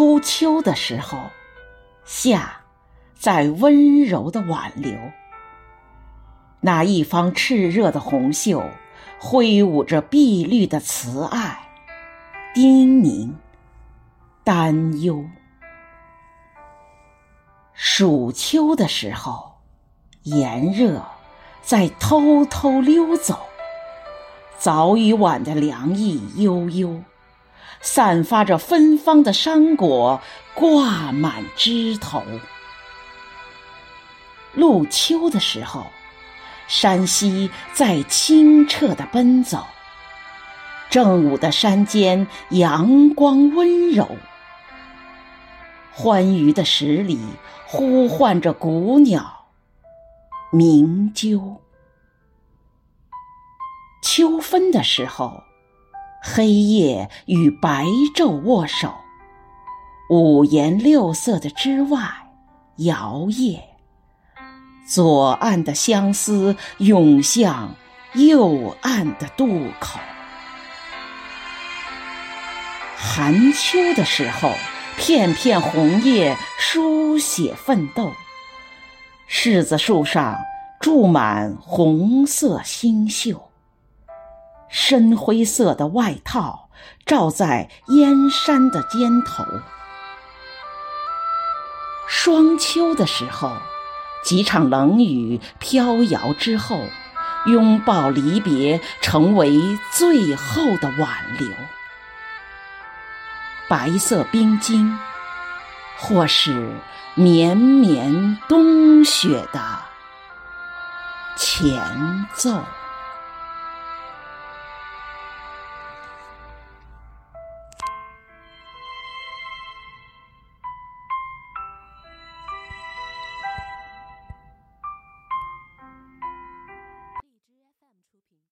初秋的时候，夏在温柔的挽留。那一方炽热的红袖，挥舞着碧绿的慈爱，叮咛，担忧。暑秋的时候，炎热在偷偷溜走。早与晚的凉意悠悠，散发着芬芳的山果挂满枝头。入秋的时候，山溪在清澈的奔走。正午的山间，阳光温柔。欢愉的十里，呼唤着古鸟鸣啾。秋分的时候，黑夜与白昼握手，五颜六色的枝外摇曳，左岸的相思涌向右岸的渡口。寒秋的时候，片片红叶书写奋斗，柿子树上住满红色星宿。深灰色的外套罩在燕山的肩头。霜秋的时候，几场冷雨飘摇之后，拥抱离别成为最后的挽留。白色冰晶，或是绵绵冬雪的前奏。